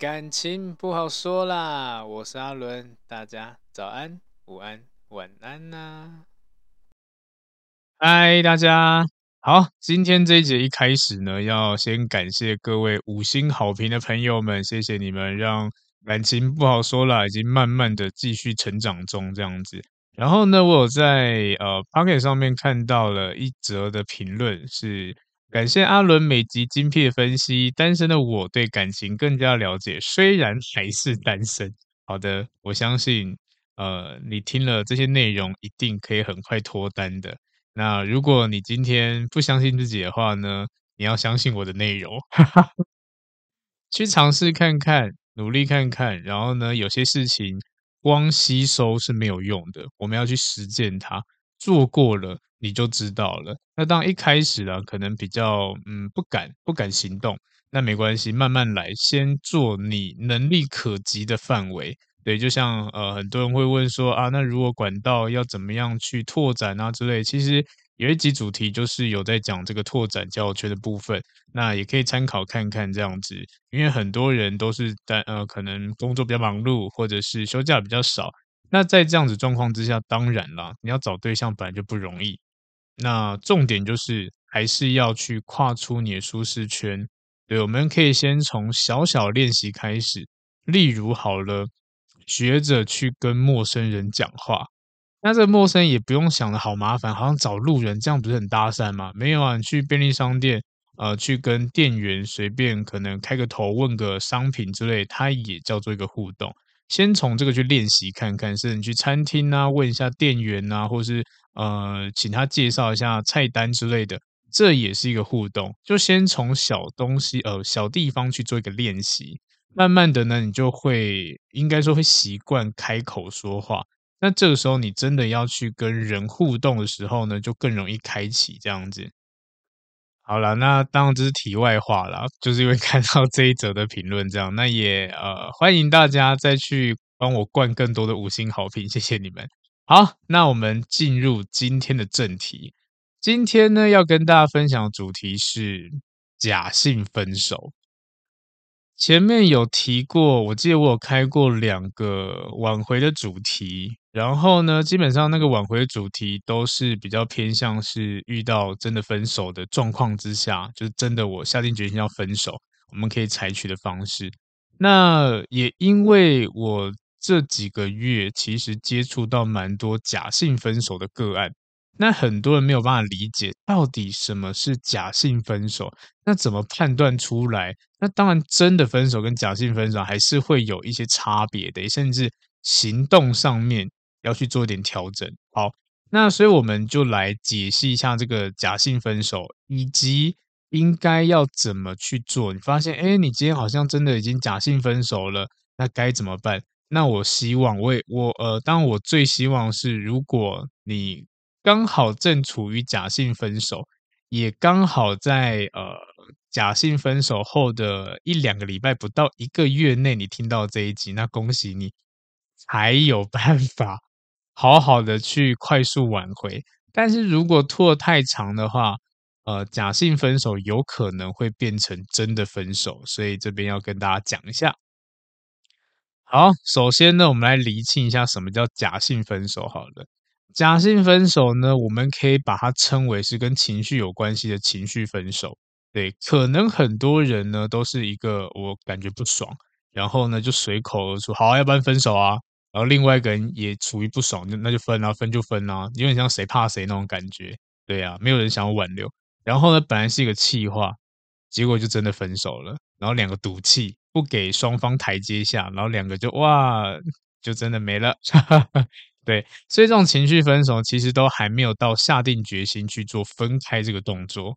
感情不好说啦，我是阿伦，大家早安、午安、晚安呐、嗨，大家好，今天这一节一开始呢，要先感谢各位五星好评的朋友们，谢谢你们，让感情不好说啦，已经慢慢的继续成长中这样子。然后呢，我有在呃 Pocket 上面看到了一则的评论是。感谢阿伦每集精辟的分析，单身的我对感情更加了解，虽然还是单身。好的，我相信，呃，你听了这些内容，一定可以很快脱单的。那如果你今天不相信自己的话呢，你要相信我的内容，去尝试看看，努力看看，然后呢，有些事情光吸收是没有用的，我们要去实践它，做过了。你就知道了。那当一开始呢，可能比较嗯不敢不敢行动，那没关系，慢慢来，先做你能力可及的范围。对，就像呃很多人会问说啊，那如果管道要怎么样去拓展啊之类，其实有一集主题就是有在讲这个拓展教圈的部分，那也可以参考看看这样子。因为很多人都是在呃可能工作比较忙碌，或者是休假比较少，那在这样子状况之下，当然啦，你要找对象本来就不容易。那重点就是还是要去跨出你的舒适圈。对，我们可以先从小小练习开始，例如好了，学着去跟陌生人讲话。那这陌生也不用想的好麻烦，好像找路人这样不是很搭讪吗？没有啊，你去便利商店，呃，去跟店员随便可能开个头问个商品之类，它也叫做一个互动。先从这个去练习看看，是你去餐厅啊，问一下店员啊，或是呃，请他介绍一下菜单之类的，这也是一个互动。就先从小东西呃小地方去做一个练习，慢慢的呢，你就会应该说会习惯开口说话。那这个时候你真的要去跟人互动的时候呢，就更容易开启这样子。好了，那当然这是题外话啦，就是因为看到这一则的评论，这样，那也呃欢迎大家再去帮我灌更多的五星好评，谢谢你们。好，那我们进入今天的正题。今天呢，要跟大家分享的主题是假性分手。前面有提过，我记得我有开过两个挽回的主题，然后呢，基本上那个挽回主题都是比较偏向是遇到真的分手的状况之下，就是真的我下定决心要分手，我们可以采取的方式。那也因为我这几个月其实接触到蛮多假性分手的个案。那很多人没有办法理解到底什么是假性分手，那怎么判断出来？那当然，真的分手跟假性分手还是会有一些差别的，甚至行动上面要去做一点调整。好，那所以我们就来解析一下这个假性分手，以及应该要怎么去做。你发现，哎，你今天好像真的已经假性分手了，那该怎么办？那我希望，我也我呃，当我最希望是，如果你刚好正处于假性分手，也刚好在呃假性分手后的一两个礼拜不到一个月内，你听到这一集，那恭喜你，还有办法好好的去快速挽回。但是如果拖太长的话，呃，假性分手有可能会变成真的分手，所以这边要跟大家讲一下。好，首先呢，我们来厘清一下什么叫假性分手。好了。假性分手呢，我们可以把它称为是跟情绪有关系的情绪分手。对，可能很多人呢都是一个我感觉不爽，然后呢就随口而出，好，要不然分手啊。然后另外一个人也处于不爽，就那就分啊，分就分啊，有点像谁怕谁那种感觉。对啊，没有人想要挽留。然后呢，本来是一个气话，结果就真的分手了。然后两个赌气，不给双方台阶下，然后两个就哇，就真的没了。对，所以这种情绪分手其实都还没有到下定决心去做分开这个动作。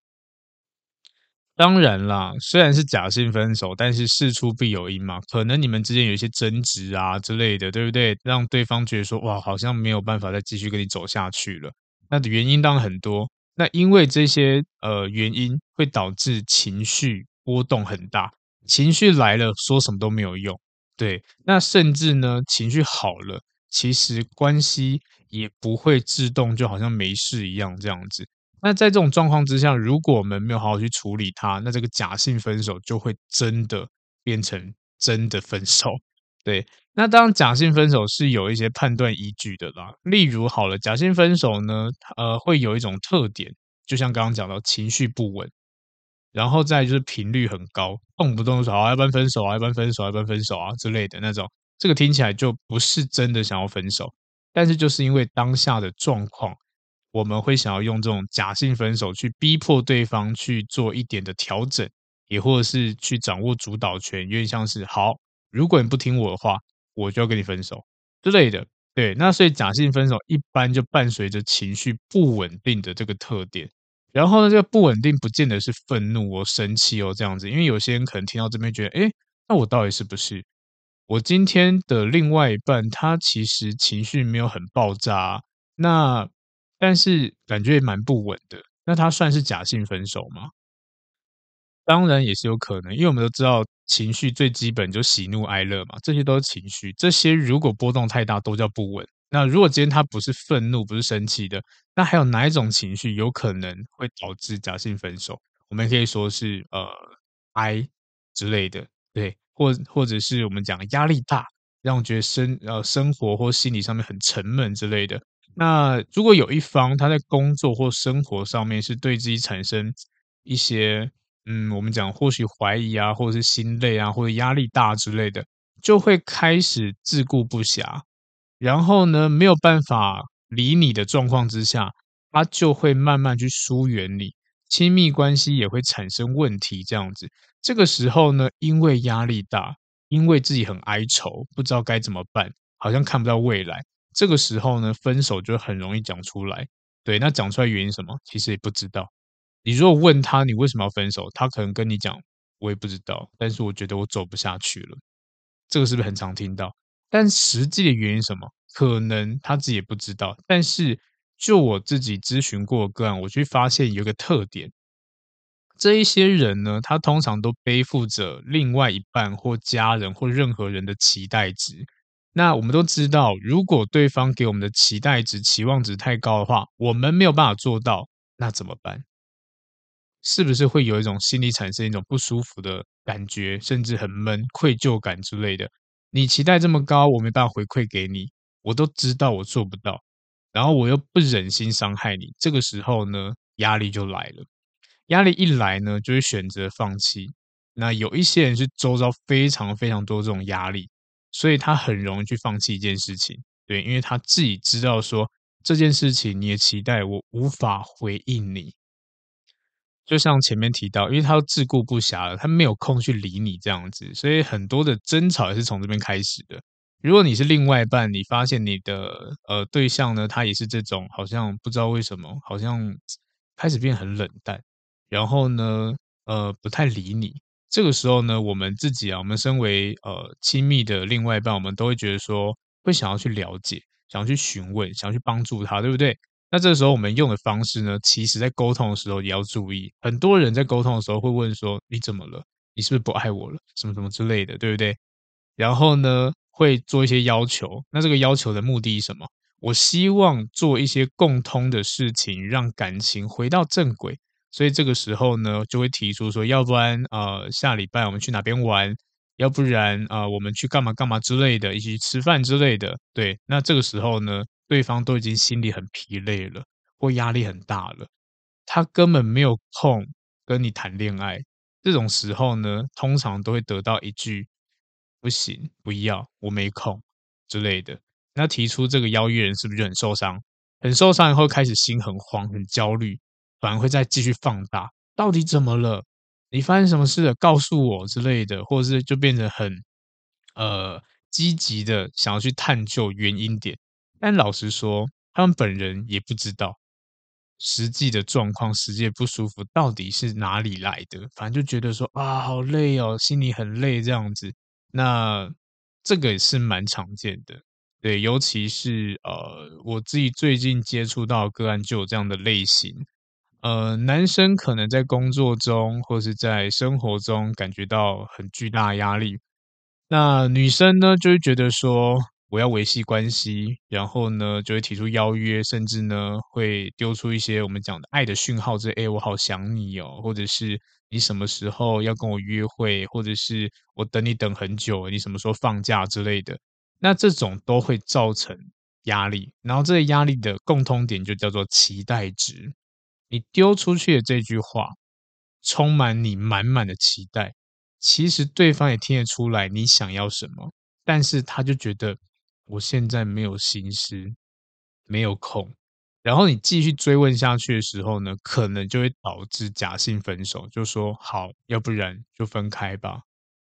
当然啦，虽然是假性分手，但是事出必有因嘛，可能你们之间有一些争执啊之类的，对不对？让对方觉得说，哇，好像没有办法再继续跟你走下去了。那的原因当然很多，那因为这些呃原因会导致情绪波动很大，情绪来了说什么都没有用。对，那甚至呢，情绪好了。其实关系也不会自动就好像没事一样这样子。那在这种状况之下，如果我们没有好好去处理它，那这个假性分手就会真的变成真的分手。对，那当然假性分手是有一些判断依据的啦。例如，好了，假性分手呢，呃，会有一种特点，就像刚刚讲到情绪不稳，然后再就是频率很高，动不动就说啊，要不然分手啊，要不然分手，要不然分手啊之类的那种。这个听起来就不是真的想要分手，但是就是因为当下的状况，我们会想要用这种假性分手去逼迫对方去做一点的调整，也或者是去掌握主导权，有点像是好。如果你不听我的话，我就要跟你分手之类的。对，那所以假性分手一般就伴随着情绪不稳定的这个特点。然后呢，这个不稳定不见得是愤怒哦、生气哦这样子，因为有些人可能听到这边觉得，诶，那我到底是不是我今天的另外一半？他其实情绪没有很爆炸，那但是感觉也蛮不稳的。那他算是假性分手吗？当然也是有可能，因为我们都知道情绪最基本就喜怒哀乐嘛，这些都是情绪。这些如果波动太大，都叫不稳。那如果今天他不是愤怒，不是生气的，那还有哪一种情绪有可能会导致假性分手？我们可以说是呃哀之类的，对，或或者是我们讲压力大，让我觉得生呃生活或心理上面很沉闷之类的。那如果有一方他在工作或生活上面是对自己产生一些。嗯，我们讲或许怀疑啊，或者是心累啊，或者压力大之类的，就会开始自顾不暇，然后呢，没有办法理你的状况之下，他就会慢慢去疏远你，亲密关系也会产生问题。这样子，这个时候呢，因为压力大，因为自己很哀愁，不知道该怎么办，好像看不到未来。这个时候呢，分手就很容易讲出来。对，那讲出来原因什么？其实也不知道。你如果问他你为什么要分手，他可能跟你讲，我也不知道，但是我觉得我走不下去了。这个是不是很常听到？但实际的原因什么？可能他自己也不知道。但是就我自己咨询过的个案，我就发现有一个特点：这一些人呢，他通常都背负着另外一半或家人或任何人的期待值。那我们都知道，如果对方给我们的期待值、期望值太高的话，我们没有办法做到，那怎么办？是不是会有一种心理产生一种不舒服的感觉，甚至很闷、愧疚感之类的？你期待这么高，我没办法回馈给你，我都知道我做不到，然后我又不忍心伤害你，这个时候呢，压力就来了。压力一来呢，就会选择放弃。那有一些人是周遭非常非常多这种压力，所以他很容易去放弃一件事情。对，因为他自己知道说这件事情你的期待我无法回应你。就像前面提到，因为他自顾不暇了，他没有空去理你这样子，所以很多的争吵也是从这边开始的。如果你是另外一半，你发现你的呃对象呢，他也是这种，好像不知道为什么，好像开始变很冷淡，然后呢，呃，不太理你。这个时候呢，我们自己啊，我们身为呃亲密的另外一半，我们都会觉得说，会想要去了解，想要去询问，想要去帮助他，对不对？那这个时候我们用的方式呢，其实在沟通的时候也要注意。很多人在沟通的时候会问说：“你怎么了？你是不是不爱我了？什么什么之类的，对不对？”然后呢，会做一些要求。那这个要求的目的是什么？我希望做一些共通的事情，让感情回到正轨。所以这个时候呢，就会提出说：“要不然，呃，下礼拜我们去哪边玩？要不然，呃，我们去干嘛干嘛之类的，一起吃饭之类的。”对，那这个时候呢，对方都已经心里很疲累了，或压力很大了，他根本没有空跟你谈恋爱。这种时候呢，通常都会得到一句“不行，不要，我没空”之类的。那提出这个邀约人是不是就很受伤？很受伤以后开始心很慌、很焦虑，反而会再继续放大。到底怎么了？你发生什么事了？告诉我之类的，或者是就变得很呃积极的想要去探究原因点。但老实说，他们本人也不知道实际的状况，实际的不舒服到底是哪里来的。反正就觉得说啊，好累哦，心里很累这样子。那这个也是蛮常见的，对，尤其是呃，我自己最近接触到个案就有这样的类型。呃，男生可能在工作中或是在生活中感觉到很巨大压力，那女生呢，就会觉得说。我要维系关系，然后呢就会提出邀约，甚至呢会丢出一些我们讲的爱的讯号，这哎我好想你哦，或者是你什么时候要跟我约会，或者是我等你等很久，你什么时候放假？之类的，那这种都会造成压力，然后这个压力的共通点就叫做期待值，你丢出去的这句话充满你满满的期待，其实对方也听得出来你想要什么，但是他就觉得。我现在没有心思，没有空。然后你继续追问下去的时候呢，可能就会导致假性分手，就说好，要不然就分开吧，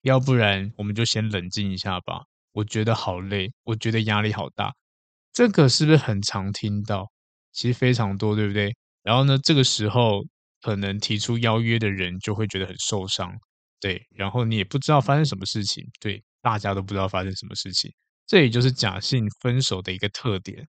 要不然我们就先冷静一下吧。我觉得好累，我觉得压力好大。这个是不是很常听到？其实非常多，对不对？然后呢，这个时候可能提出邀约的人就会觉得很受伤，对。然后你也不知道发生什么事情，对，大家都不知道发生什么事情。这也就是假性分手的一个特点，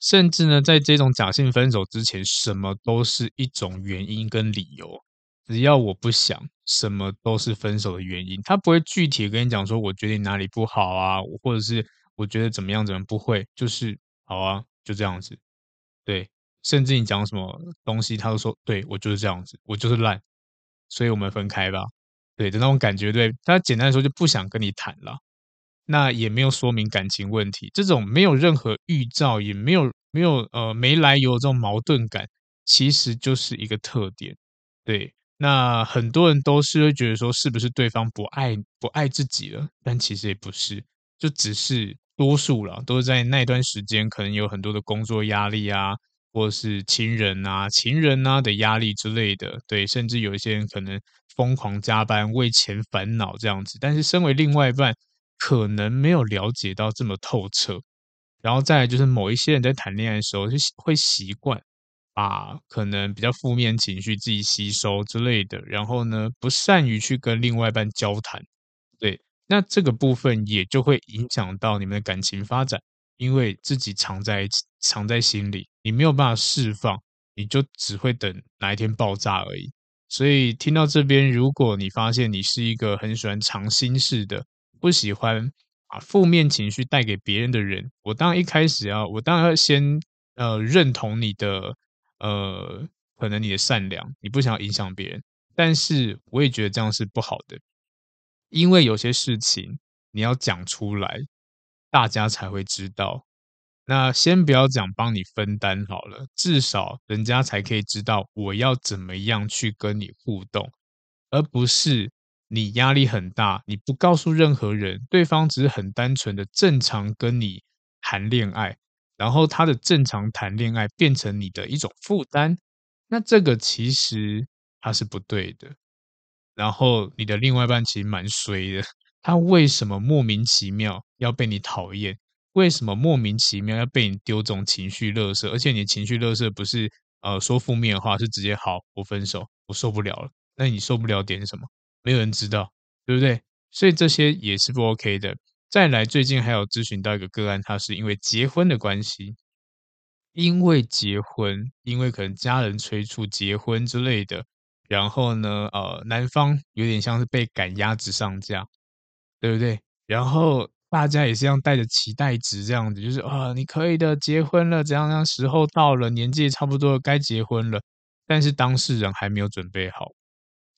甚至呢，在这种假性分手之前，什么都是一种原因跟理由。只要我不想，什么都是分手的原因。他不会具体跟你讲说，我觉得你哪里不好啊，或者是我觉得怎么样怎么样，不会，就是好啊，就这样子。对，甚至你讲什么东西，他都说，对，我就是这样子，我就是烂，所以我们分开吧。对的那种感觉，对，他简单来说就不想跟你谈了。那也没有说明感情问题，这种没有任何预兆，也没有没有呃没来由这种矛盾感，其实就是一个特点。对，那很多人都是会觉得说，是不是对方不爱不爱自己了？但其实也不是，就只是多数了，都是在那段时间可能有很多的工作压力啊，或是亲人啊、情人啊的压力之类的。对，甚至有一些人可能疯狂加班，为钱烦恼这样子。但是身为另外一半，可能没有了解到这么透彻，然后再来就是某一些人在谈恋爱的时候，就会习惯把可能比较负面情绪自己吸收之类的，然后呢，不善于去跟另外一半交谈，对，那这个部分也就会影响到你们的感情发展，因为自己藏在藏在心里，你没有办法释放，你就只会等哪一天爆炸而已。所以听到这边，如果你发现你是一个很喜欢藏心事的，不喜欢把负面情绪带给别人的人，我当然一开始要，我当然要先呃认同你的呃可能你的善良，你不想要影响别人，但是我也觉得这样是不好的，因为有些事情你要讲出来，大家才会知道。那先不要讲帮你分担好了，至少人家才可以知道我要怎么样去跟你互动，而不是。你压力很大，你不告诉任何人，对方只是很单纯的正常跟你谈恋爱，然后他的正常谈恋爱变成你的一种负担，那这个其实他是不对的。然后你的另外一半其实蛮衰的，他为什么莫名其妙要被你讨厌？为什么莫名其妙要被你丢这种情绪垃圾？而且你情绪垃圾不是呃说负面的话，是直接好，我分手，我受不了了。那你受不了点什么？没有人知道，对不对？所以这些也是不 OK 的。再来，最近还有咨询到一个个案，他是因为结婚的关系，因为结婚，因为可能家人催促结婚之类的，然后呢，呃，男方有点像是被赶鸭子上架，对不对？然后大家也是这样带着期待值这样子，就是啊，你可以的，结婚了，怎样怎样，时候到了，年纪差不多，该结婚了，但是当事人还没有准备好。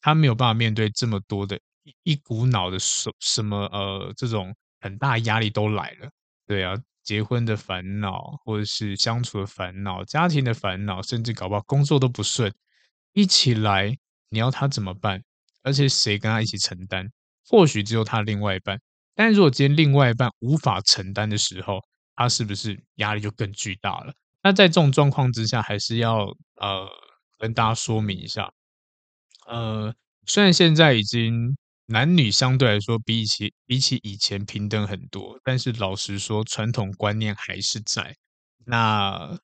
他没有办法面对这么多的一一股脑的什什么呃这种很大压力都来了，对啊，结婚的烦恼，或者是相处的烦恼，家庭的烦恼，甚至搞不好工作都不顺，一起来，你要他怎么办？而且谁跟他一起承担？或许只有他另外一半，但如果今天另外一半无法承担的时候，他是不是压力就更巨大了？那在这种状况之下，还是要呃跟大家说明一下。呃，虽然现在已经男女相对来说比以前比起以前平等很多，但是老实说，传统观念还是在。那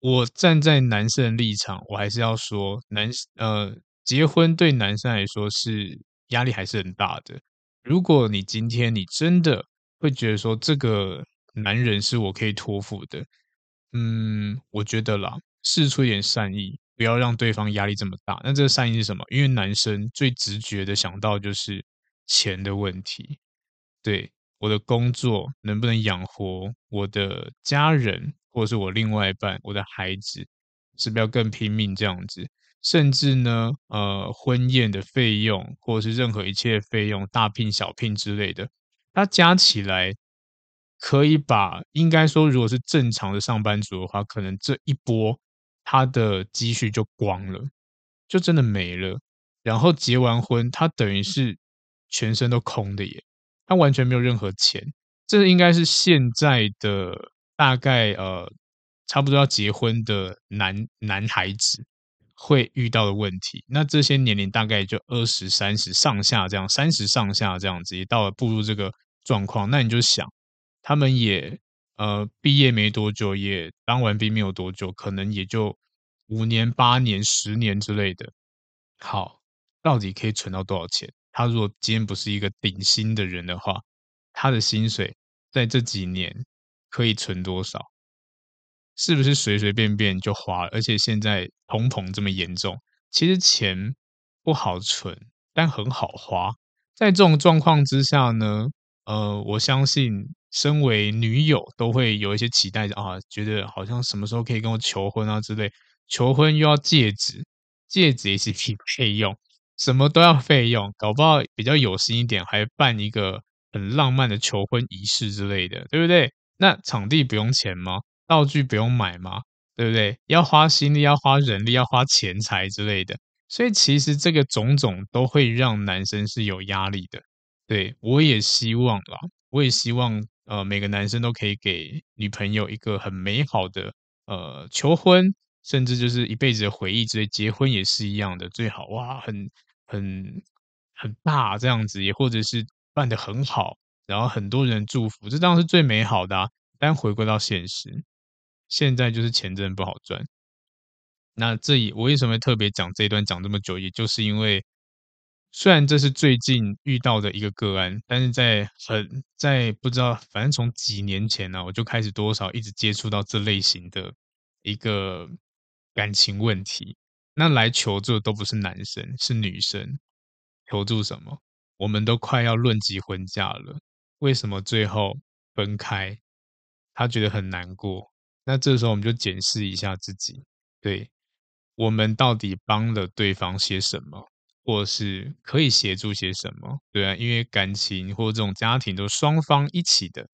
我站在男生的立场，我还是要说，男呃结婚对男生来说是压力还是很大的。如果你今天你真的会觉得说这个男人是我可以托付的，嗯，我觉得啦，试出一点善意。不要让对方压力这么大。那这个善意是什么？因为男生最直觉的想到就是钱的问题。对，我的工作能不能养活我的家人，或者是我另外一半，我的孩子，是不是要更拼命这样子？甚至呢，呃，婚宴的费用，或者是任何一切费用，大聘小聘之类的，它加起来可以把，应该说，如果是正常的上班族的话，可能这一波他的积蓄就光了，就真的没了。然后结完婚，他等于是全身都空的耶，他完全没有任何钱。这应该是现在的大概呃，差不多要结婚的男男孩子。会遇到的问题，那这些年龄大概就二十三十上下这样，三十上下这样子，也到了步入这个状况。那你就想，他们也呃毕业没多久，也当完兵没有多久，可能也就五年、八年、十年之类的。好，到底可以存到多少钱？他如果今天不是一个顶薪的人的话，他的薪水在这几年可以存多少？是不是随随便便就花了？而且现在通膨这么严重，其实钱不好存，但很好花。在这种状况之下呢，呃，我相信身为女友都会有一些期待啊，觉得好像什么时候可以跟我求婚啊之类。求婚又要戒指，戒指也是笔费 用，什么都要费用，搞不好比较有心一点，还办一个很浪漫的求婚仪式之类的，对不对？那场地不用钱吗？道具不用买吗？对不对？要花心力，要花人力，要花钱财之类的。所以其实这个种种都会让男生是有压力的。对，我也希望啦，我也希望呃每个男生都可以给女朋友一个很美好的呃求婚，甚至就是一辈子的回忆之类。结婚也是一样的，最好哇，很很很大这样子，也或者是办得很好，然后很多人祝福，这当然是最美好的啊。但回归到现实。现在就是钱真的不好赚。那这里我为什么特别讲这一段讲这么久，也就是因为虽然这是最近遇到的一个个案，但是在很在不知道，反正从几年前呢、我就开始多少一直接触到这类型的一个感情问题。那来求助的都不是男生，是女生。求助什么？我们都快要论及婚嫁了，为什么最后分开？他觉得很难过。那这时候我们就检视一下自己，对，我们到底帮了对方些什么，或是可以协助些什么？对啊，因为感情或这种家庭都是双方一起的，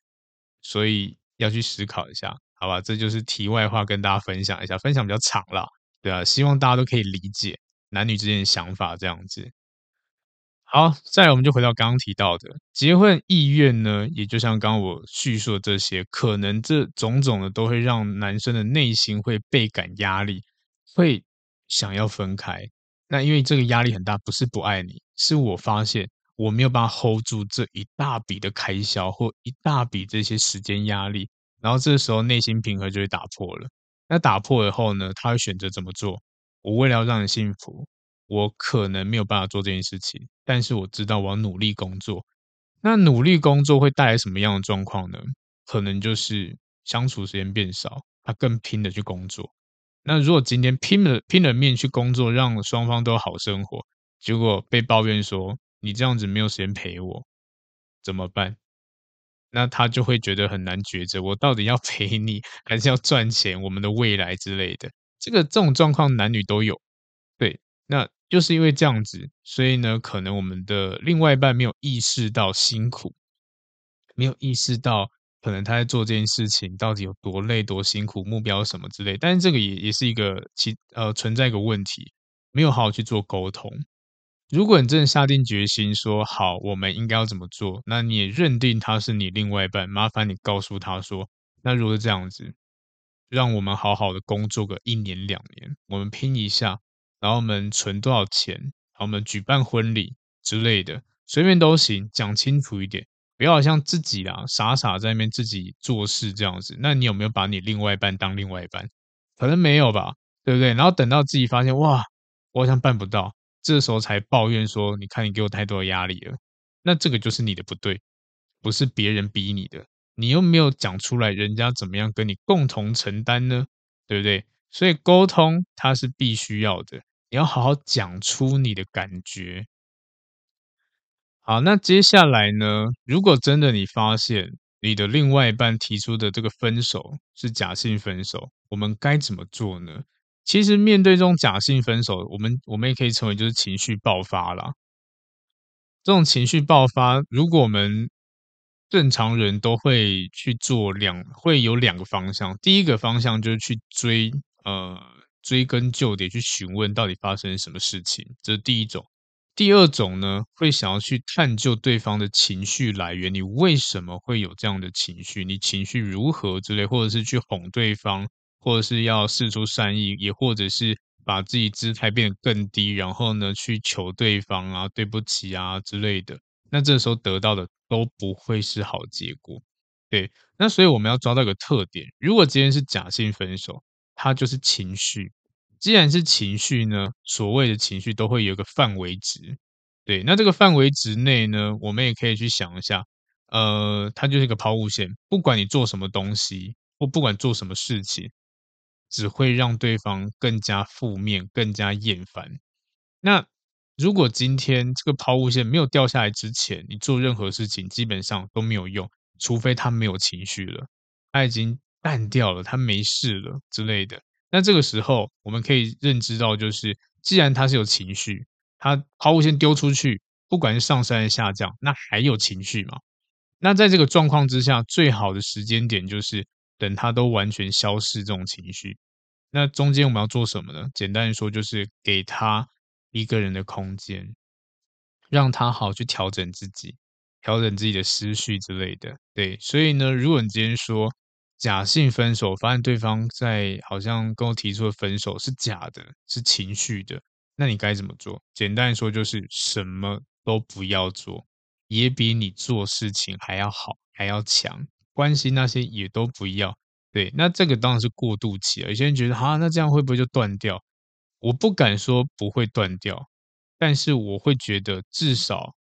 所以要去思考一下，好吧？这就是题外话，跟大家分享一下，分享比较长了，对啊，希望大家都可以理解男女之间的想法这样子。好，再来我们就回到刚刚提到的结婚意愿呢，也就像刚刚我叙述的这些，可能这种种的都会让男生的内心会倍感压力，会想要分开。那因为这个压力很大，不是不爱你，是我发现我没有办法 hold 住这一大笔的开销或一大笔这些时间压力，然后这时候内心平衡就会打破了。那打破以后呢，他会选择怎么做？我为了要让你幸福。我可能没有办法做这件事情，但是我知道我要努力工作。那努力工作会带来什么样的状况呢？可能就是相处时间变少，他更拼的去工作。那如果今天拼了拼了命去工作，让双方都好生活，结果被抱怨说你这样子没有时间陪我，怎么办？那他就会觉得很难抉择，我到底要 陪你，还是要赚钱，我们的未来之类的。这个这种状况男女都有，对。那就是因为这样子，所以呢，可能我们的另外一半没有意识到辛苦，没有意识到可能他在做这件事情到底有多累、多辛苦，目标什么之类。但是这个也也是一个其呃存在一个问题，没有好好去做沟通。如果你真的下定决心说好，我们应该要怎么做，那你也认定他是你另外一半，麻烦你告诉他说，那如果是这样子，让我们好好的工作个一年两年，我们拼一下。然后我们存多少钱？然后我们举办婚礼之类的，随便都行，讲清楚一点，不要像自己啦，傻傻在那边自己做事这样子。那你有没有把你另外一半当另外一半？可能没有吧，对不对？然后等到自己发现，哇，我好像办不到，这时候才抱怨说，你看你给我太多压力了。那这个就是你的不对，不是别人逼你的，你又没有讲出来，人家怎么样跟你共同承担呢？对不对？所以沟通它是必须要的。你要好好讲出你的感觉。好，那接下来呢？如果真的你发现你的另外一半提出的这个分手是假性分手，我们该怎么做呢？其实面对这种假性分手，我们我们也可以称为就是情绪爆发啦。这种情绪爆发，如果我们正常人都会去做两，会有两个方向。第一个方向就是去追，呃，追根究底去询问到底发生什么事情，这是第一种。第二种呢，会想要去探究对方的情绪来源，你为什么会有这样的情绪？你情绪如何之类，或者是去哄对方，或者是要释出善意，也或者是把自己姿态变得更低，然后呢，去求对方啊，对不起啊之类的。那这时候得到的都不会是好结果。对，那所以我们要抓到一个特点，如果今天是假性分手，它就是情绪。既然是情绪呢，所谓的情绪都会有个范围值，对，那这个范围值内呢，我们也可以去想一下，呃，它就是一个抛物线，不管你做什么东西，或不管做什么事情，只会让对方更加负面、更加厌烦。那如果今天这个抛物线没有掉下来之前，你做任何事情基本上都没有用，除非他没有情绪了，他已经淡掉了，他没事了之类的。那这个时候，我们可以认知到，就是既然他是有情绪，他抛物线丢出去，不管是上升还是下降，那还有情绪嘛？那在这个状况之下，最好的时间点就是等他都完全消失这种情绪。那中间我们要做什么呢？简单的说，就是给他一个人的空间，让他好去调整自己，调整自己的思绪之类的。对，所以呢，如果你今天说，假性分手，发现对方在好像跟我提出的分手是假的，是情绪的，那你该怎么做？简单说就是什么都不要做，也比你做事情还要好，还要强。关系那些也都不要。对，那这个当然是过渡期了。有些人觉得，哈，那这样会不会就断掉？我不敢说不会断掉，但是我会觉得至少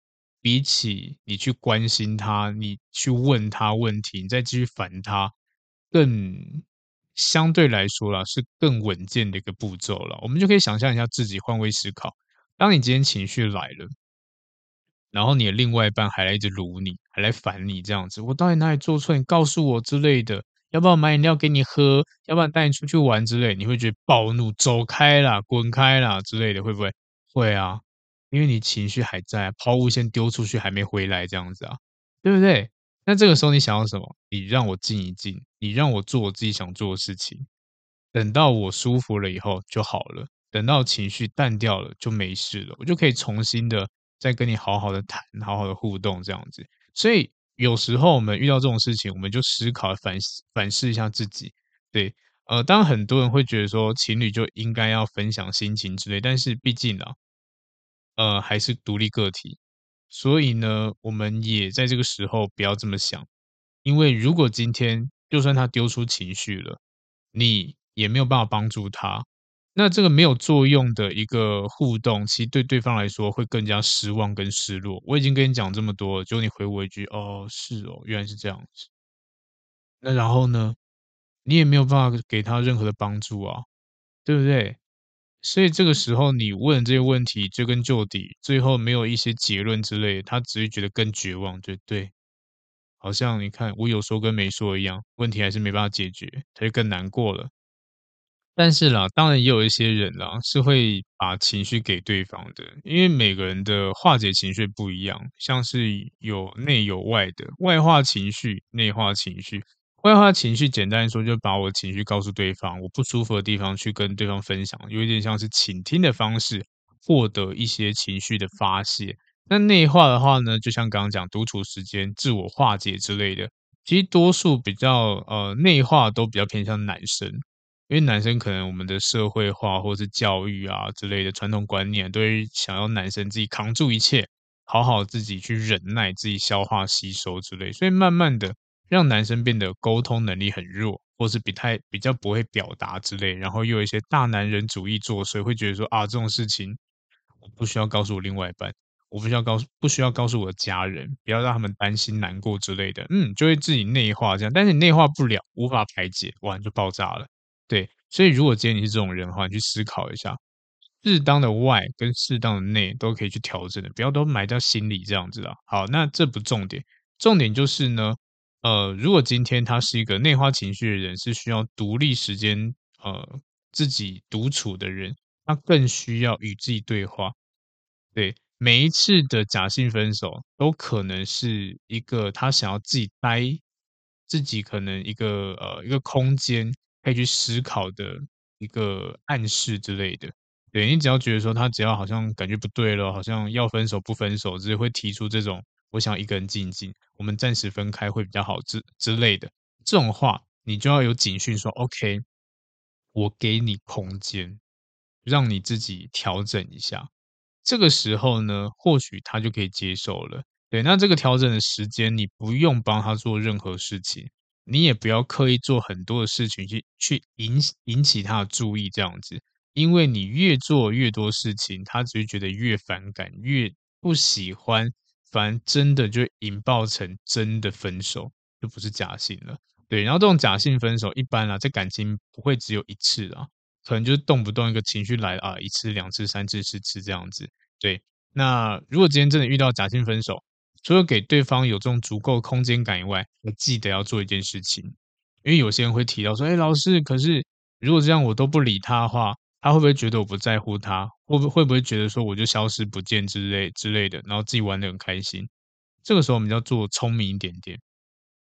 比起你去关心他，你去问他问题，你再继续烦他。更相对来说啦，是更稳健的一个步骤了。我们就可以想象一下自己换位思考：当你今天情绪来了，然后你的另外一半还来一直辱你，还来烦你这样子，我到底哪里做错？你告诉我之类的，要不要买饮料给你喝？要不然带你出去玩之类，你会觉得暴怒，走开啦，滚开啦之类的，会不会？会啊，因为你情绪还在，抛物线丢出去还没回来，这样子啊，对不对？那这个时候你想要什么？你让我静一静，你让我做我自己想做的事情，等到我舒服了以后就好了，等到情绪淡掉了就没事了，我就可以重新的再跟你好好的谈，好好的互动这样子。所以有时候我们遇到这种事情，我们就思考反反思一下自己。对，呃，当然很多人会觉得说情侣就应该要分享心情之类，但是毕竟啊，呃，还是独立个体。所以呢，我们也在这个时候不要这么想，因为如果今天就算他丢出情绪了，你也没有办法帮助他，那这个没有作用的一个互动，其实对对方来说会更加失望跟失落。我已经跟你讲这么多了，结果你回我一句：“哦，是哦，原来是这样子。”那然后呢，你也没有办法给他任何的帮助啊，对不对？所以这个时候你问这些问题追根究底，最后没有一些结论之类，他只会觉得更绝望，对对，好像你看我有说跟没说一样，问题还是没办法解决，他就更难过了。但是啦，当然也有一些人啦，是会把情绪给对方的，因为每个人的化解情绪不一样，像是有内有外的，外化情绪，内化情绪。外化情绪，简单说，就把我情绪告诉对方，我不舒服的地方去跟对方分享，有一点像是倾听的方式，获得一些情绪的发泄。那内化的话呢，就像刚刚讲独处时间、自我化解之类的，其实多数比较呃内化都比较偏向男生，因为男生可能我们的社会化或是教育啊之类的传统观念，都会想要男生自己扛住一切，好好自己去忍耐、自己消化吸收之类，所以慢慢的。让男生变得沟通能力很弱，或是比太比较不会表达之类，然后又有一些大男人主义作祟，会觉得说啊，这种事情我不需要告诉我另外一半，我不需要告诉不需要告诉我的家人，不要让他们担心难过之类的，嗯，就会自己内化这样，但是你内化不了，无法排解，哇，就爆炸了。对，所以如果今天你是这种人的话，你去思考一下，适当的外跟适当的内都可以去调整的，不要都埋在心里这样子啊。好，那这不重点，重点就是呢，呃，如果今天他是一个内化情绪的人，是需要独立时间，呃，自己独处的人，他更需要与自己对话。对，每一次的假性分手，都可能是一个他想要自己待，自己可能一个呃一个空间可以去思考的一个暗示之类的。对，你只要觉得说他只要好像感觉不对了，好像要分手不分手，只是会提出这种我想一个人静静，我们暂时分开会比较好之之类的这种话，你就要有警讯说 OK，我给你空间，让你自己调整一下。这个时候呢，或许他就可以接受了。对，那这个调整的时间，你不用帮他做任何事情，你也不要刻意做很多的事情去去引引起他的注意，这样子。因为你越做越多事情，他只会觉得越反感，越不喜欢，反而真的就引爆成真的分手，就不是假性了。对，然后这种假性分手，一般啊，这感情不会只有一次啊，可能就是动不动一个情绪来啊，一次、两次、三次、四次这样子。对，那如果今天真的遇到假性分手，除了给对方有这种足够空间感以外，还记得要做一件事情，因为有些人会提到说，哎，老师，可是如果这样我都不理他的话。他会不会觉得我不在乎他？会不会不会觉得说我就消失不见之类之类的？然后自己玩得很开心。这个时候我们要做聪明一点点，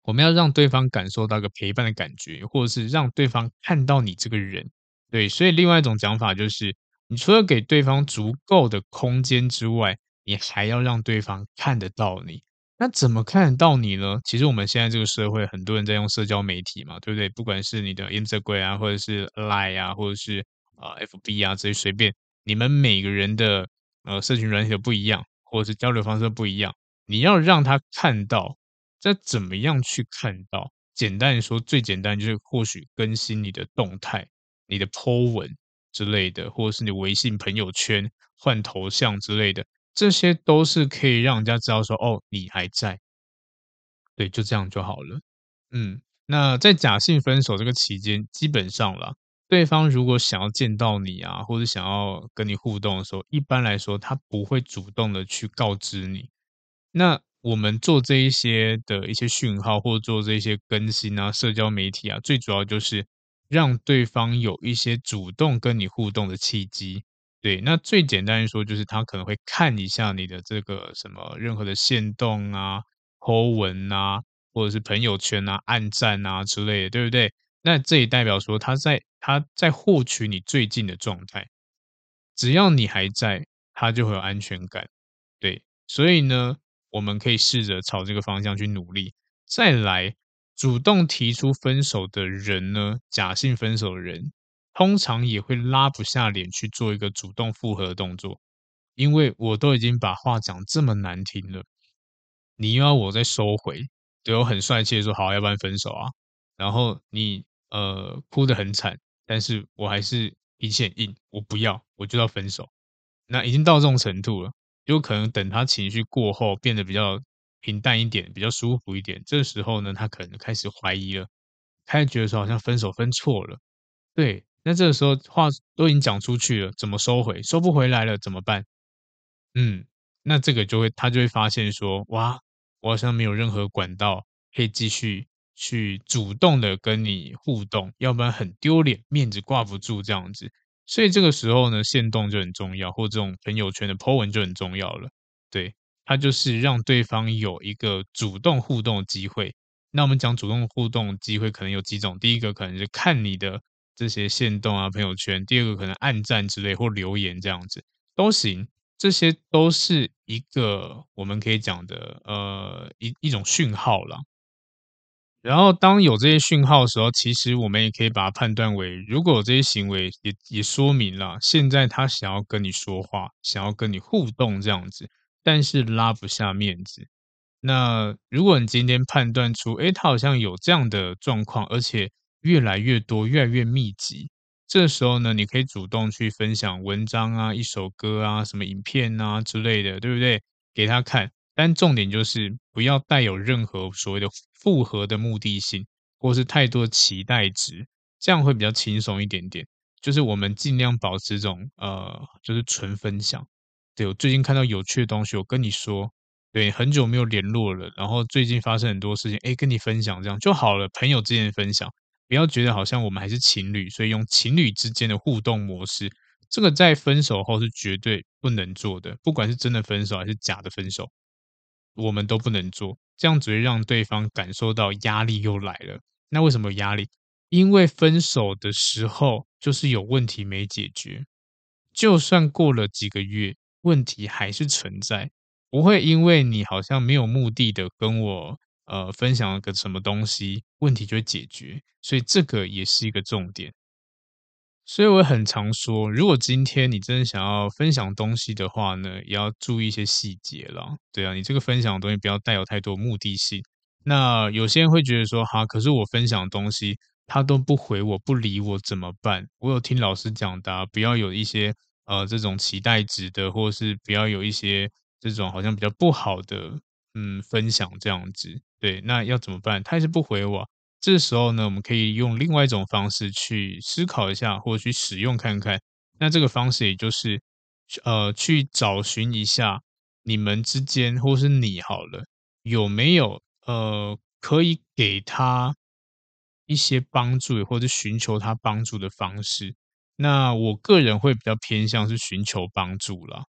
我们要让对方感受到一个陪伴的感觉，或者是让对方看到你这个人。对，所以另外一种讲法就是，你除了给对方足够的空间之外，你还要让对方看得到你。那怎么看得到你呢？其实我们现在这个社会，很多人在用社交媒体嘛，对不对？不管是你的 Instagram 啊，或者是 Line 啊，或者是啊，FB 啊，这些随便，你们每个人的呃社群软体都不一样，或者是交流方式都不一样。你要让他看到，这怎么样去看到？简单说，最简单就是或许更新你的动态、你的 po 文之类的，或者是你微信朋友圈换头像之类的，这些都是可以让人家知道说，哦，你还在。对，就这样就好了。嗯，那在假性分手这个期间，基本上啦。对方如果想要见到你啊，或者想要跟你互动的时候，一般来说他不会主动的去告知你。那我们做这一些的一些讯号，或者做这些更新啊，社交媒体啊，最主要就是让对方有一些主动跟你互动的契机。对，那最简单的说，就是他可能会看一下你的这个什么任何的限动啊、po 文啊，或者是朋友圈啊、暗赞啊之类的，对不对？那这也代表说他在他在获取你最近的状态，只要你还在，他就会有安全感，对，所以呢，我们可以试着朝这个方向去努力。再来，主动提出分手的人呢，假性分手的人，通常也会拉不下脸去做一个主动复合的动作，因为我都已经把话讲这么难听了，你又要我再收回，对，我很帅气的说好，要不然分手啊，然后你。呃，哭得很惨，但是我还是脾气很硬，我不要，我就要分手。那已经到这种程度了，有可能等他情绪过后变得比较平淡一点，比较舒服一点，这时候呢，他可能开始怀疑了，开始觉得说好像分手分错了。对，那这个时候话都已经讲出去了，怎么收回？收不回来了怎么办？嗯，那这个就会他就会发现说，哇，我好像没有任何管道可以继续。去主动的跟你互动，要不然很丢脸，面子挂不住这样子。所以这个时候呢，限动就很重要，或这种朋友圈的 po 文就很重要了。对，它就是让对方有一个主动互动的机会。那我们讲主动互动机会可能有几种，第一个可能是看你的这些线动啊，朋友圈；第二个可能按赞之类或留言这样子都行。这些都是一个我们可以讲的呃一一种讯号啦。然后，当有这些讯号的时候，其实我们也可以把它判断为，如果有这些行为也也说明了，现在他想要跟你说话，想要跟你互动这样子，但是拉不下面子。那如果你今天判断出，诶，他好像有这样的状况，而且越来越多，越来越密集，这时候呢，你可以主动去分享文章啊、一首歌啊、什么影片啊之类的，对不对？给他看。但重点就是不要带有任何所谓的复合的目的性，或是太多期待值，这样会比较轻松一点点。就是我们尽量保持这种呃，就是纯分享。对，我最近看到有趣的东西，我跟你说。对，很久没有联络了，然后最近发生很多事情，哎，跟你分享这样就好了。朋友之间的分享，不要觉得好像我们还是情侣，所以用情侣之间的互动模式，这个在分手后是绝对不能做的。不管是真的分手还是假的分手，我们都不能做，这样只会让对方感受到压力又来了。那为什么压力？因为分手的时候就是有问题没解决，就算过了几个月，问题还是存在。不会因为你好像没有目的的跟我呃分享个什么东西，问题就会解决，所以这个也是一个重点。所以我很常说，如果今天你真的想要分享东西的话呢，也要注意一些细节啦。对啊，你这个分享的东西不要带有太多目的性。那有些人会觉得说，哈，可是我分享的东西他都不回我不理我怎么办？我有听老师讲的啊，不要有一些呃这种期待值的，或是不要有一些。这种好像比较不好的，嗯，分享这样子，对，那要怎么办？他还是不回我。这时候呢，我们可以用另外一种方式去思考一下，或者去使用看看。那这个方式也就是，呃，去找寻一下你们之间，或是你好了，有没有呃可以给他一些帮助，或者寻求他帮助的方式。那我个人会比较偏向是寻求帮助啦。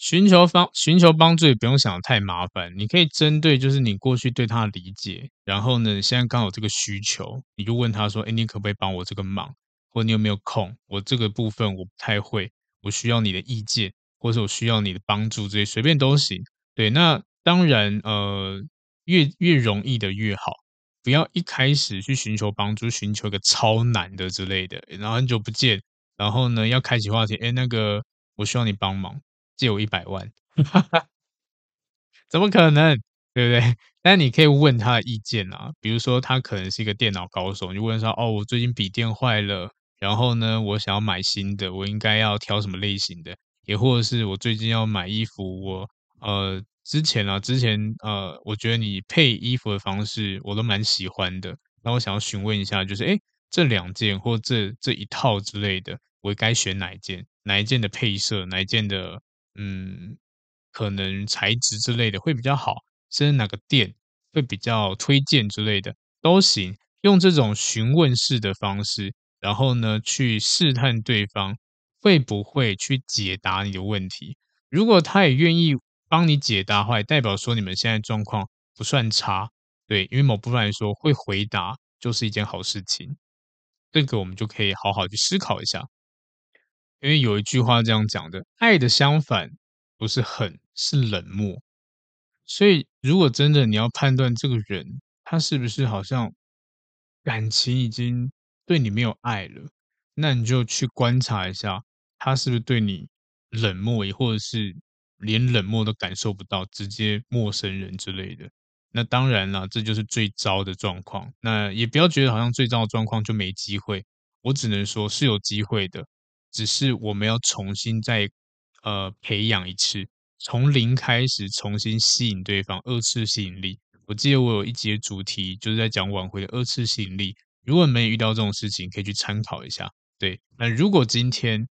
寻求帮寻求帮助也不用想得太麻烦，你可以针对就是你过去对他的理解，然后呢，现在刚好这个需求，你就问他说：“哎，你可不可以帮我这个忙？或你有没有空？我这个部分我不太会，我需要你的意见，或者我需要你的帮助，这些随便都行。”对，那当然，呃，越越容易的越好，不要一开始去寻求帮助，寻求一个超难的之类的，然后很久不见，然后呢，要开启话题，哎，那个我需要你帮忙。借我一百万，怎么可能？对不对？但你可以问他的意见啊，比如说他可能是一个电脑高手，你就问他哦，我最近笔电坏了，然后呢，我想要买新的，我应该要挑什么类型的？也或者是我最近要买衣服，我呃之前啊，之前呃，我觉得你配衣服的方式我都蛮喜欢的，那我想要询问一下，就是诶，这两件或这这一套之类的，我该选哪一件？哪一件的配色？哪一件的？嗯，可能材质之类的会比较好，甚至哪个店会比较推荐之类的都行。用这种询问式的方式，然后呢，去试探对方会不会去解答你的问题。如果他也愿意帮你解答的话，也代表说你们现在状况不算差。对，因为某部分来说，会回答就是一件好事情。这个我们就可以好好去思考一下。因为有一句话这样讲的：“爱的相反不是恨，是冷漠。”所以，如果真的你要判断这个人他是不是好像感情已经对你没有爱了，那你就去观察一下他是不是对你冷漠，也或者是连冷漠都感受不到，直接陌生人之类的。那当然了，这就是最糟的状况。那也不要觉得好像最糟的状况就没机会，我只能说是有机会的。只是我们要重新再呃培养一次，从零开始重新吸引对方，二次吸引力。我记得我有一节主题就是在讲挽回的二次吸引力。如果你没遇到这种事情，可以去参考一下。对，那如果今天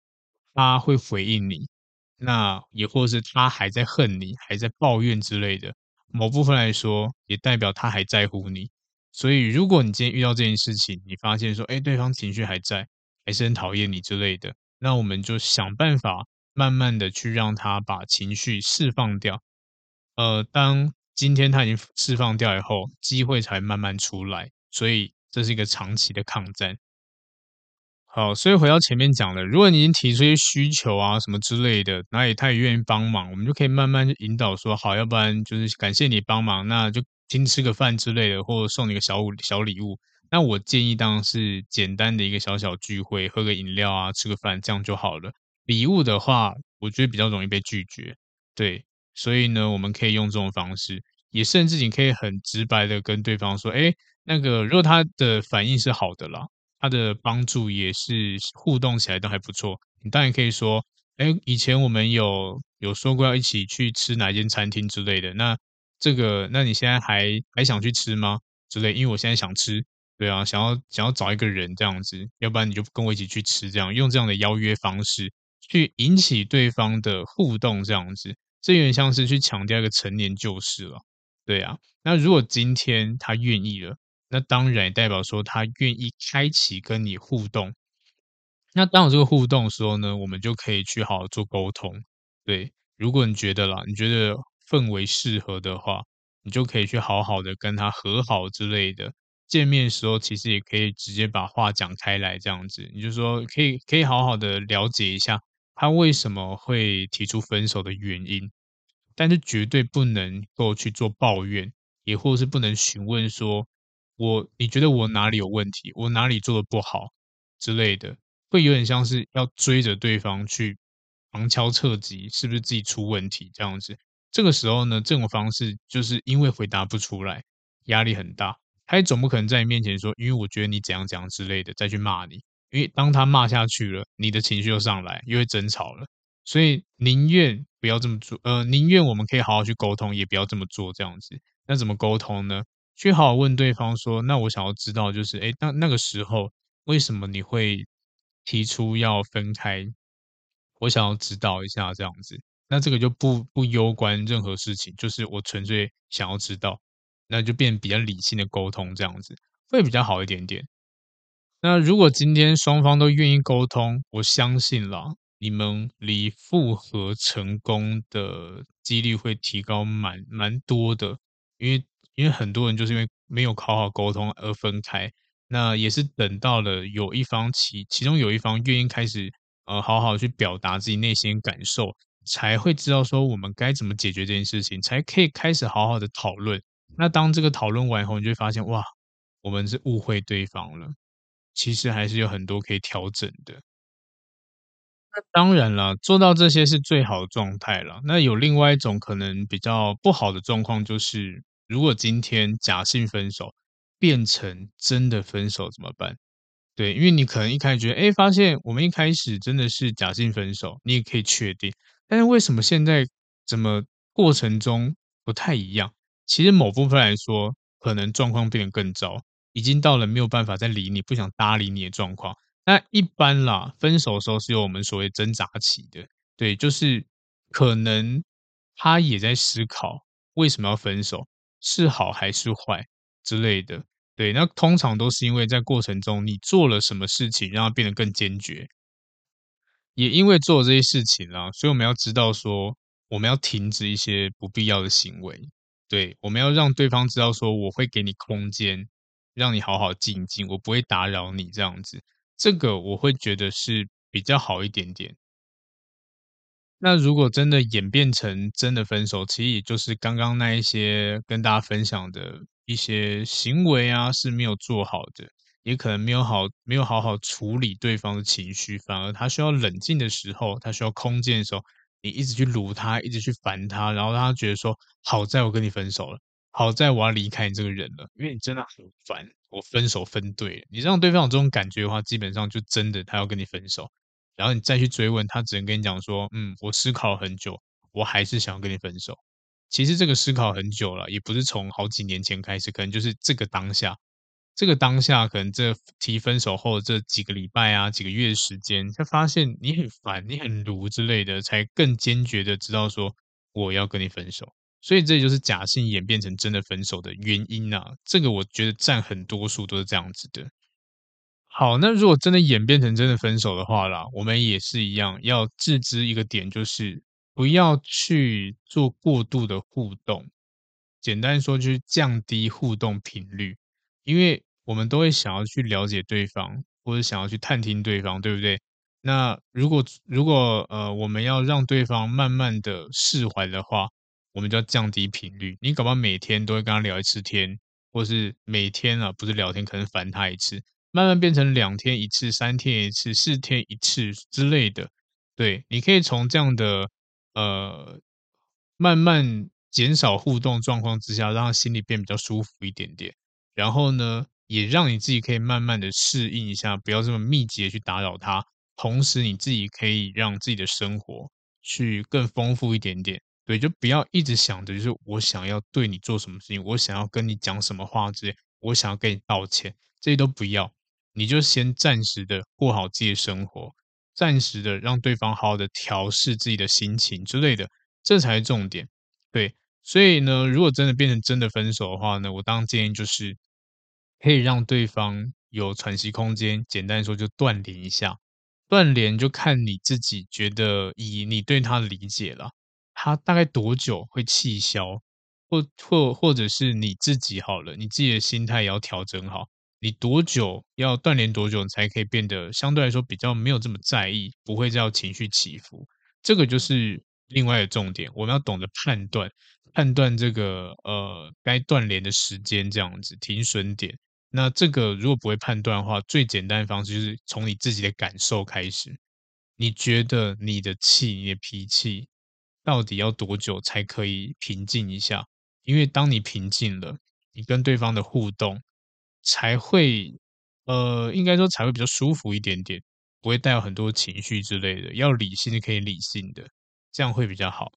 他会回应你，那也或是他还在恨你，还在抱怨之类的，某部分来说，也代表他还在乎你。所以，如果你今天遇到这件事情，你发现说，哎，对方情绪还在，还是很讨厌你之类的。那我们就想办法，慢慢的去让他把情绪释放掉。呃，当今天他已经释放掉以后，机会才慢慢出来。所以这是一个长期的抗战。好，所以回到前面讲的，如果你已经提出一些需求啊什么之类的，那也他也愿意帮忙，我们就可以慢慢去引导说，好，要不然就是感谢你帮忙，那就请吃个饭之类的，或者送你个小物小礼物。那我建议当然是简单的一个小小聚会，喝个饮料啊，吃个饭，这样就好了。礼物的话，我觉得比较容易被拒绝，对，所以呢，我们可以用这种方式，也甚至你可以很直白的跟对方说，哎，那个如果他的反应是好的啦，他的帮助也是互动起来都还不错，你当然可以说，哎，以前我们有有说过要一起去吃哪间餐厅之类的，那这个，那你现在还还想去吃吗？之类，因为我现在想吃。对啊，想要想要找一个人这样子，要不然你就跟我一起去吃，这样用这样的邀约方式去引起对方的互动，这样子，这有点像是去强调一个陈年旧事了。对啊，那如果今天他愿意了，那当然也代表说他愿意开启跟你互动。那当有这个互动的时候呢，我们就可以去好好做沟通。对，如果你觉得啦，你觉得氛围适合的话，你就可以去好好的跟他和好之类的。见面的时候，其实也可以直接把话讲开来，这样子，你就说可以可以好好的了解一下他为什么会提出分手的原因，但是绝对不能够去做抱怨，也或是不能询问说，我你觉得我哪里有问题，我哪里做的不好之类的，会有点像是要追着对方去旁敲侧击，是不是自己出问题这样子。这个时候呢，这种方式就是因为回答不出来，压力很大。他也总不可能在你面前说，因为我觉得你怎样怎样之类的再去骂你，因为当他骂下去了，你的情绪又上来，又会争吵了，所以宁愿不要这么做，呃，宁愿我们可以好好去沟通，也不要这么做这样子。那怎么沟通呢？去好好问对方说，那我想要知道就是，诶，那那个时候为什么你会提出要分开？我想要知道一下这样子。那这个就不不攸关任何事情，就是我纯粹想要知道。那就变比较理性的沟通，这样子会比较好一点点。那如果今天双方都愿意沟通，我相信啦，你们离复合成功的几率会提高蛮蛮多的。因为因为很多人就是因为没有好好沟通而分开，那也是等到了有一方其其中有一方愿意开始呃好好去表达自己内心感受，才会知道说我们该怎么解决这件事情，才可以开始好好的讨论。那当这个讨论完以后，你就会发现，哇，我们是误会对方了。其实还是有很多可以调整的。那当然了，做到这些是最好的状态了。那有另外一种可能比较不好的状况，就是如果今天假性分手变成真的分手怎么办？对，因为你可能一开始觉得，哎，发现我们一开始真的是假性分手，你也可以确定。但是为什么现在怎么过程中不太一样？其实某部分来说，可能状况变得更糟，已经到了没有办法再理你、不想搭理你的状况。那一般啦，分手的时候是有我们所谓挣扎期的，对，就是可能他也在思考为什么要分手，是好还是坏之类的。对，那通常都是因为在过程中你做了什么事情让他变得更坚决，也因为做这些事情啦，所以我们要知道说，我们要停止一些不必要的行为。对，我们要让对方知道说，我会给你空间，让你好好静静，我不会打扰你这样子。这个我会觉得是比较好一点点。那如果真的演变成真的分手，其实也就是刚刚那一些跟大家分享的一些行为啊，是没有做好的，也可能没有好没有好好处理对方的情绪，反而他需要冷静的时候，他需要空间的时候。你一直去卢他，一直去烦他，然后让他觉得说：好在我跟你分手了，好在我要离开你这个人了，因为你真的很烦。我分手分对了，你让对方有这种感觉的话，基本上就真的他要跟你分手。然后你再去追问他，只能跟你讲说：嗯，我思考了很久，我还是想要跟你分手。其实这个思考很久了，也不是从好几年前开始，可能就是这个当下。这个当下，可能这提分手后这几个礼拜啊，几个月时间，才发现你很烦，你很卢之类的，才更坚决的知道说我要跟你分手。所以这就是假性演变成真的分手的原因啊。这个我觉得占很多数都是这样子的。好，那如果真的演变成真的分手的话啦，我们也是一样要自知一个点，就是不要去做过度的互动。简单说，就是降低互动频率。因为我们都会想要去了解对方，或者想要去探听对方，对不对？那如果如果呃，我们要让对方慢慢的释怀的话，我们就要降低频率。你搞不好每天都会跟他聊一次天，或是每天啊，不是聊天，可能烦他一次，慢慢变成两天一次、三天一次、四天一次之类的。对，你可以从这样的呃慢慢减少互动状况之下，让他心里变比较舒服一点点。然后呢，也让你自己可以慢慢的适应一下，不要这么密集的去打扰他。同时，你自己可以让自己的生活去更丰富一点点。对，就不要一直想着就是我想要对你做什么事情，我想要跟你讲什么话之类，我想要跟你道歉。这些都不要，你就先暂时的过好自己的生活，暂时的让对方好好的调试自己的心情之类的，这才是重点。对，所以呢，如果真的变成真的分手的话呢，我当然建议就是可以让对方有喘息空间，简单说就断联一下。断联就看你自己觉得，以你对他的理解了，他大概多久会气消，或或或者是你自己好了，你自己的心态也要调整好，你多久要断联多久，你才可以变得相对来说比较没有这么在意，不会这样情绪起伏，这个就是另外的重点，我们要懂得判断，判断这个呃该断联的时间，这样子停损点。那这个如果不会判断的话，最简单的方式就是从你自己的感受开始。你觉得你的气、你的脾气到底要多久才可以平静一下？因为当你平静了，你跟对方的互动才会，呃，应该说才会比较舒服一点点，不会带有很多情绪之类的。要理性的可以理性的，这样会比较好。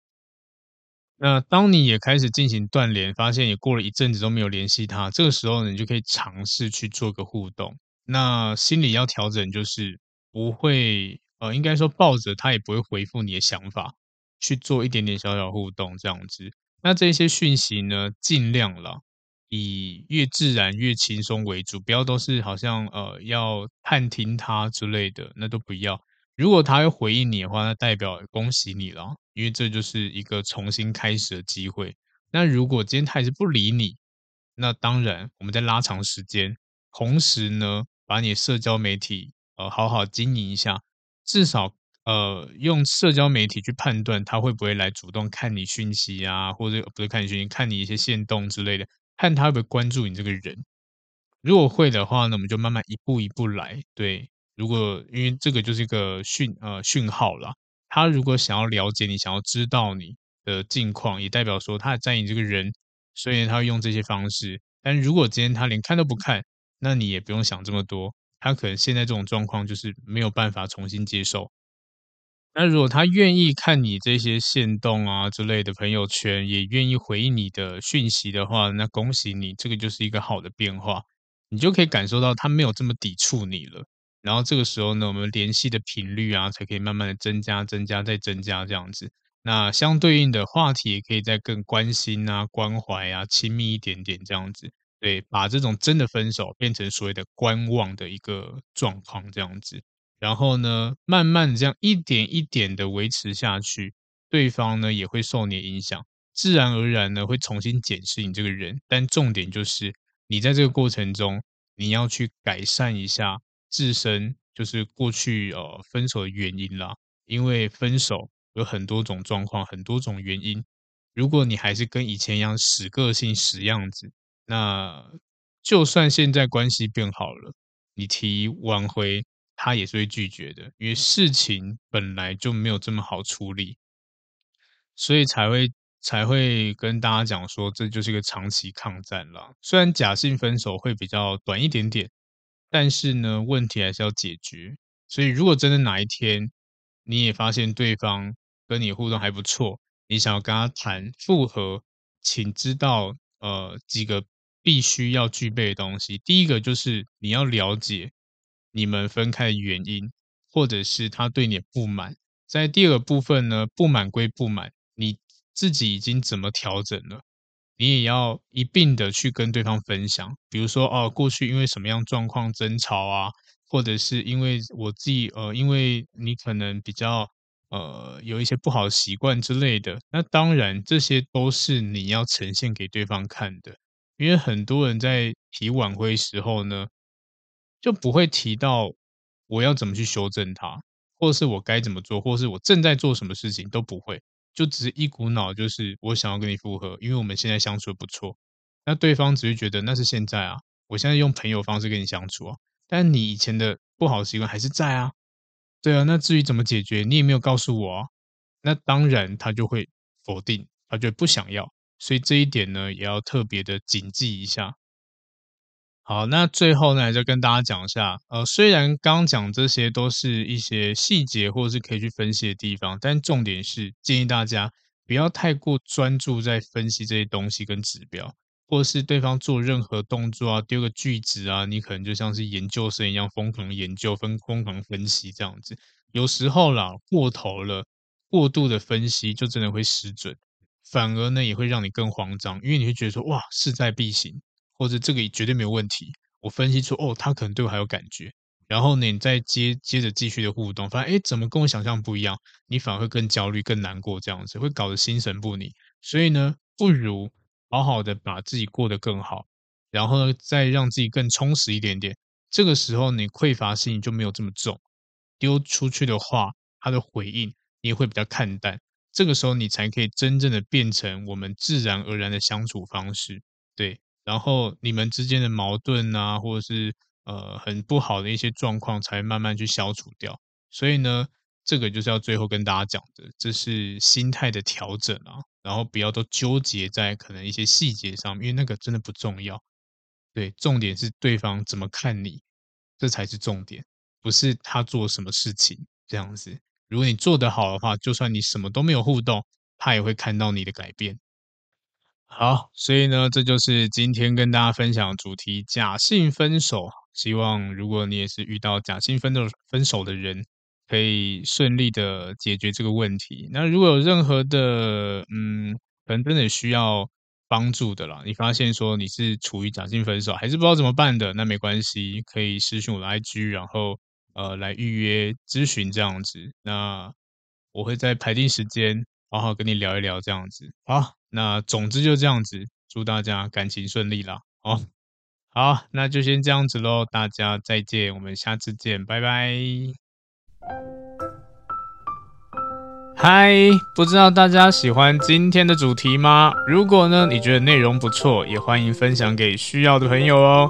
那当你也开始进行断联，发现也过了一阵子都没有联系他，这个时候呢，你就可以尝试去做个互动。那心里要调整，就是不会，呃，应该说抱着他也不会回复你的想法，去做一点点小小互动这样子。那这些讯息呢，尽量了，以越自然越轻松为主，不要都是好像呃要探听他之类的，那都不要。如果他会回应你的话，那代表恭喜你了，因为这就是一个重新开始的机会。那如果今天他还是不理你，那当然我们再拉长时间，同时呢，把你社交媒体呃好好经营一下，至少呃用社交媒体去判断他会不会来主动看你讯息啊，或者不是看你讯息，看你一些线动之类的，看他会不会关注你这个人。如果会的话呢，我们就慢慢一步一步来，对。如果因为这个就是一个讯呃讯号啦，他如果想要了解你，想要知道你的近况，也代表说他在意你这个人，所以他会用这些方式。但如果今天他连看都不看，那你也不用想这么多，他可能现在这种状况就是没有办法重新接受。那如果他愿意看你这些限动啊之类的朋友圈，也愿意回应你的讯息的话，那恭喜你，这个就是一个好的变化，你就可以感受到他没有这么抵触你了。然后这个时候呢，我们联系的频率啊，才可以慢慢的增加、增加、再增加这样子。那相对应的话题也可以再更关心啊、关怀啊、亲密一点点这样子。对，把这种真的分手变成所谓的观望的一个状况这样子。然后呢，慢慢的这样一点一点的维持下去，对方呢也会受你的影响，自然而然呢会重新检视你这个人。但重点就是，你在这个过程中，你要去改善一下。自身就是过去呃分手的原因啦，因为分手有很多种状况，很多种原因。如果你还是跟以前一样死个性、死样子，那就算现在关系变好了，你提挽回，他也是会拒绝的，因为事情本来就没有这么好处理，所以才会才会跟大家讲说，这就是一个长期抗战啦。虽然假性分手会比较短一点点。但是呢，问题还是要解决。所以，如果真的哪一天你也发现对方跟你互动还不错，你想要跟他谈复合，请知道呃几个必须要具备的东西。第一个就是你要了解你们分开的原因，或者是他对你不满。在第二个部分呢，不满归不满，你自己已经怎么调整了？你也要一并的去跟对方分享，比如说哦，过去因为什么样状况争吵啊，或者是因为我自己呃，因为你可能比较呃有一些不好的习惯之类的，那当然这些都是你要呈现给对方看的，因为很多人在提挽回时候呢，就不会提到我要怎么去修正它，或者是我该怎么做，或者是我正在做什么事情都不会。就只是一股脑，就是我想要跟你复合，因为我们现在相处不错。那对方只会觉得那是现在啊，我现在用朋友方式跟你相处啊，但你以前的不好的习惯还是在啊。对啊，那至于怎么解决，你也没有告诉我啊。那当然他就会否定，他就不想要。所以这一点呢，也要特别的谨记一下。好，那最后呢，就跟大家讲一下，呃，虽然刚讲这些都是一些细节或者是可以去分析的地方，但重点是建议大家不要太过专注在分析这些东西跟指标，或是对方做任何动作啊，丢个句子啊，你可能就像是研究生一样疯狂研究、分疯狂分析这样子。有时候啦，过头了，过度的分析就真的会失准，反而呢也会让你更慌张，因为你会觉得说哇势在必行，或者这个绝对没有问题。我分析出哦，他可能对我还有感觉。然后呢，你再接接着继续的互动，发现哎，怎么跟我想象不一样？你反而会更焦虑、更难过，这样子会搞得心神不宁。所以呢，不如好好的把自己过得更好，然后呢，再让自己更充实一点点。这个时候，你匮乏心就没有这么重。丢出去的话，他的回应你也会比较看淡。这个时候，你才可以真正的变成我们自然而然的相处方式。对，然后你们之间的矛盾啊，或者是。呃，很不好的一些状况才慢慢去消除掉，所以呢，这个就是要最后跟大家讲的，这是心态的调整啊，然后不要都纠结在可能一些细节上，因为那个真的不重要，对，重点是对方怎么看你，这才是重点，不是他做什么事情这样子。如果你做得好的话，就算你什么都没有互动，他也会看到你的改变。好，所以呢，这就是今天跟大家分享主题：假性分手。希望如果你也是遇到假性分手分手的人，可以顺利的解决这个问题。那如果有任何的，嗯，可能真的需要帮助的啦，你发现说你是处于假性分手，还是不知道怎么办的，那没关系，可以私讯我的 IG，然后呃来预约咨询这样子。那我会在排定时间，好好跟你聊一聊这样子。好，那总之就这样子，祝大家感情顺利啦，好。好，那就先这样子喽，大家再见，我们下次见，拜拜。嗨，不知道大家喜欢今天的主题吗？如果呢，你觉得内容不错，也欢迎分享给需要的朋友哦。